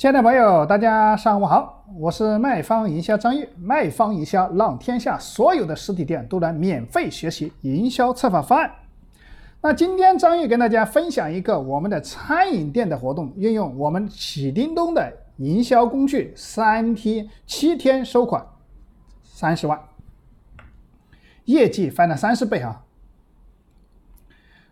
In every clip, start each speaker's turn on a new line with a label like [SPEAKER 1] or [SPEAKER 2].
[SPEAKER 1] 亲爱的朋友，大家上午好，我是卖方营销张玉。卖方营销让天下所有的实体店都能免费学习营销策划方案。那今天张玉跟大家分享一个我们的餐饮店的活动，运用我们启叮咚的营销工具，三天七天收款三十万，业绩翻了三十倍啊。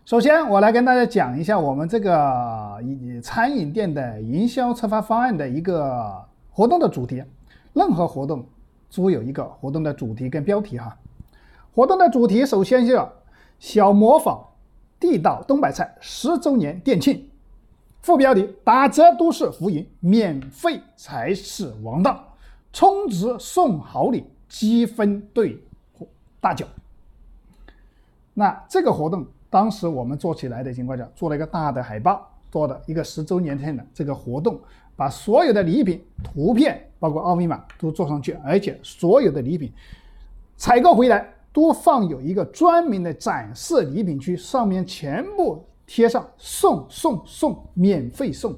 [SPEAKER 1] 首先，我来跟大家讲一下我们这个餐饮店的营销策划方案的一个活动的主题。任何活动都有一个活动的主题跟标题哈。活动的主题首先是小模仿地道东北菜十周年店庆，副标题打折都是浮云，免费才是王道，充值送好礼，积分兑大奖。那这个活动。当时我们做起来的情况下，做了一个大的海报，做的一个十周年庆的这个活动，把所有的礼品图片，包括二维码都做上去，而且所有的礼品采购回来都放有一个专门的展示礼品区，上面全部贴上送送送，免费送，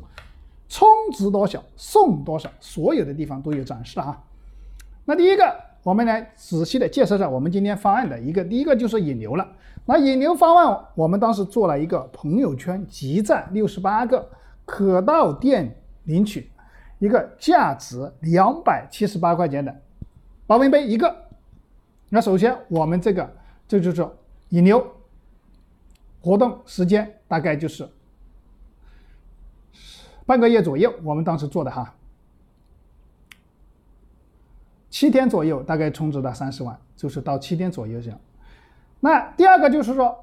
[SPEAKER 1] 充值多少送多少，所有的地方都有展示啊。那第一个。我们来仔细的介绍一下我们今天方案的一个，第一个就是引流了。那引流方案，我们当时做了一个朋友圈集赞六十八个，可到店领取一个价值两百七十八块钱的保温杯一个。那首先我们这个这就是引流活动时间大概就是半个月左右，我们当时做的哈。七天左右，大概充值到三十万，就是到七天左右这样。那第二个就是说，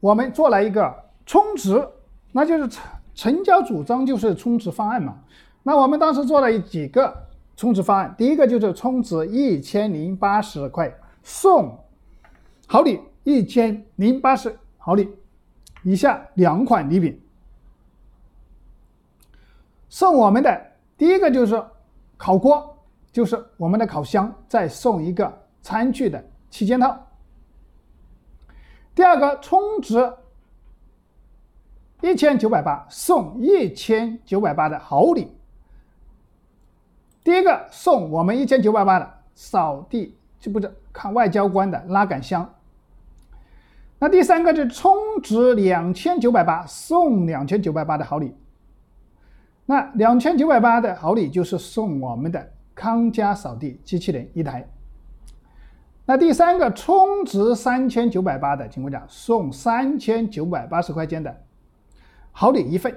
[SPEAKER 1] 我们做了一个充值，那就是成成交主张就是充值方案嘛。那我们当时做了几个充值方案，第一个就是充值一千零八十块送好礼一千零八十好礼，以下两款礼品送我们的第一个就是烤锅。就是我们的烤箱再送一个餐具的七件套。第二个充值一千九百八送一千九百八的好礼。第一个送我们一千九百八的扫地就不是看外交官的拉杆箱。那第三个就充值两千九百八送两千九百八的好礼。那两千九百八的好礼就是送我们的。康佳扫地机器人一台。那第三个充值三千九百八的情况下，送三千九百八十块钱的好礼一份。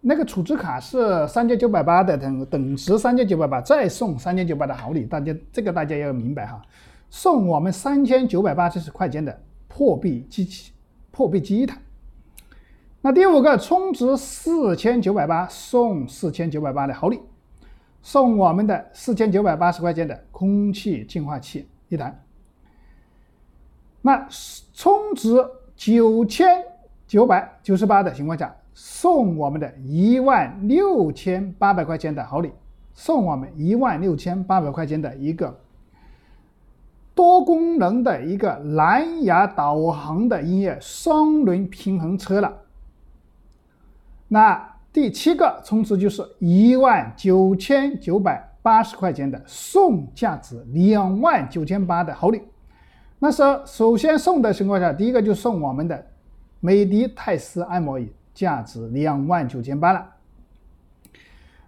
[SPEAKER 1] 那个储值卡是三千九百八的，等等值三千九百八，再送三千九百的好礼。大家这个大家要明白哈，送我们三千九百八十块钱的破壁机器、破壁机一台。那第五个充值四千九百八，送四千九百八的好礼。送我们的四千九百八十块钱的空气净化器一台。那充值九千九百九十八的情况下，送我们的一万六千八百块钱的好礼，送我们一万六千八百块钱的一个多功能的一个蓝牙导航的音乐双轮平衡车了。那。第七个充值就是一万九千九百八十块钱的送价值两万九千八的好礼。那时候首先送的情况下，第一个就送我们的美的泰斯按摩椅，价值两万九千八了。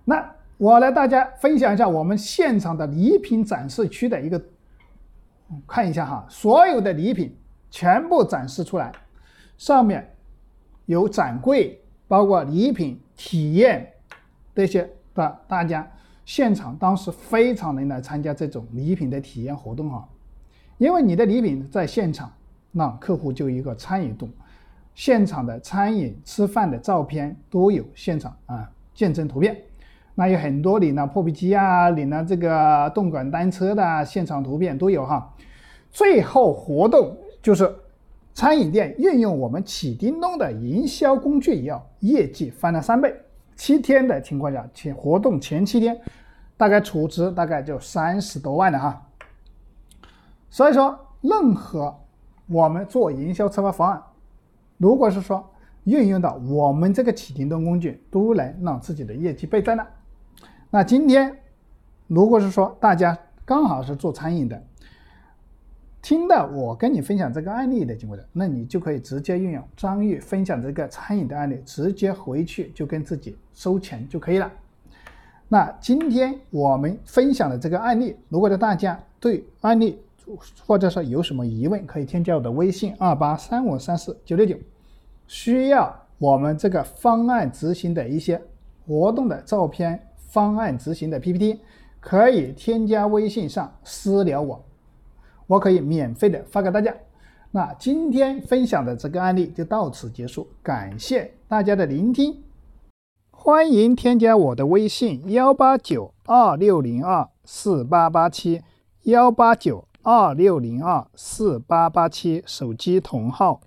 [SPEAKER 1] 那我来大家分享一下我们现场的礼品展示区的一个，看一下哈，所有的礼品全部展示出来，上面有展柜。包括礼品体验这些的，大家现场当时非常能来参加这种礼品的体验活动哈，因为你的礼品在现场，那客户就一个参与度，现场的餐饮吃饭的照片都有现场啊见证图片，那有很多领了破壁机啊，领了这个动感单车的现场图片都有哈，最后活动就是。餐饮店运用我们启叮咚的营销工具以后，业绩翻了三倍。七天的情况下，前活动前七天，大概储值大概就三十多万了哈。所以说，任何我们做营销策划方案，如果是说运用到我们这个启叮咚工具，都能让自己的业绩倍增了。那今天如果是说大家刚好是做餐饮的，听到我跟你分享这个案例的经过的，那你就可以直接运用张玉分享这个餐饮的案例，直接回去就跟自己收钱就可以了。那今天我们分享的这个案例，如果说大家对案例或者说有什么疑问，可以添加我的微信二八三五三四九六九，需要我们这个方案执行的一些活动的照片、方案执行的 PPT，可以添加微信上私聊我，我可以免费的发给大家。那今天分享的这个案例就到此结束，感谢大家的聆听。欢迎添加我的微信幺八九二六零二四八八七幺八九二六零二四八八七，手机同号。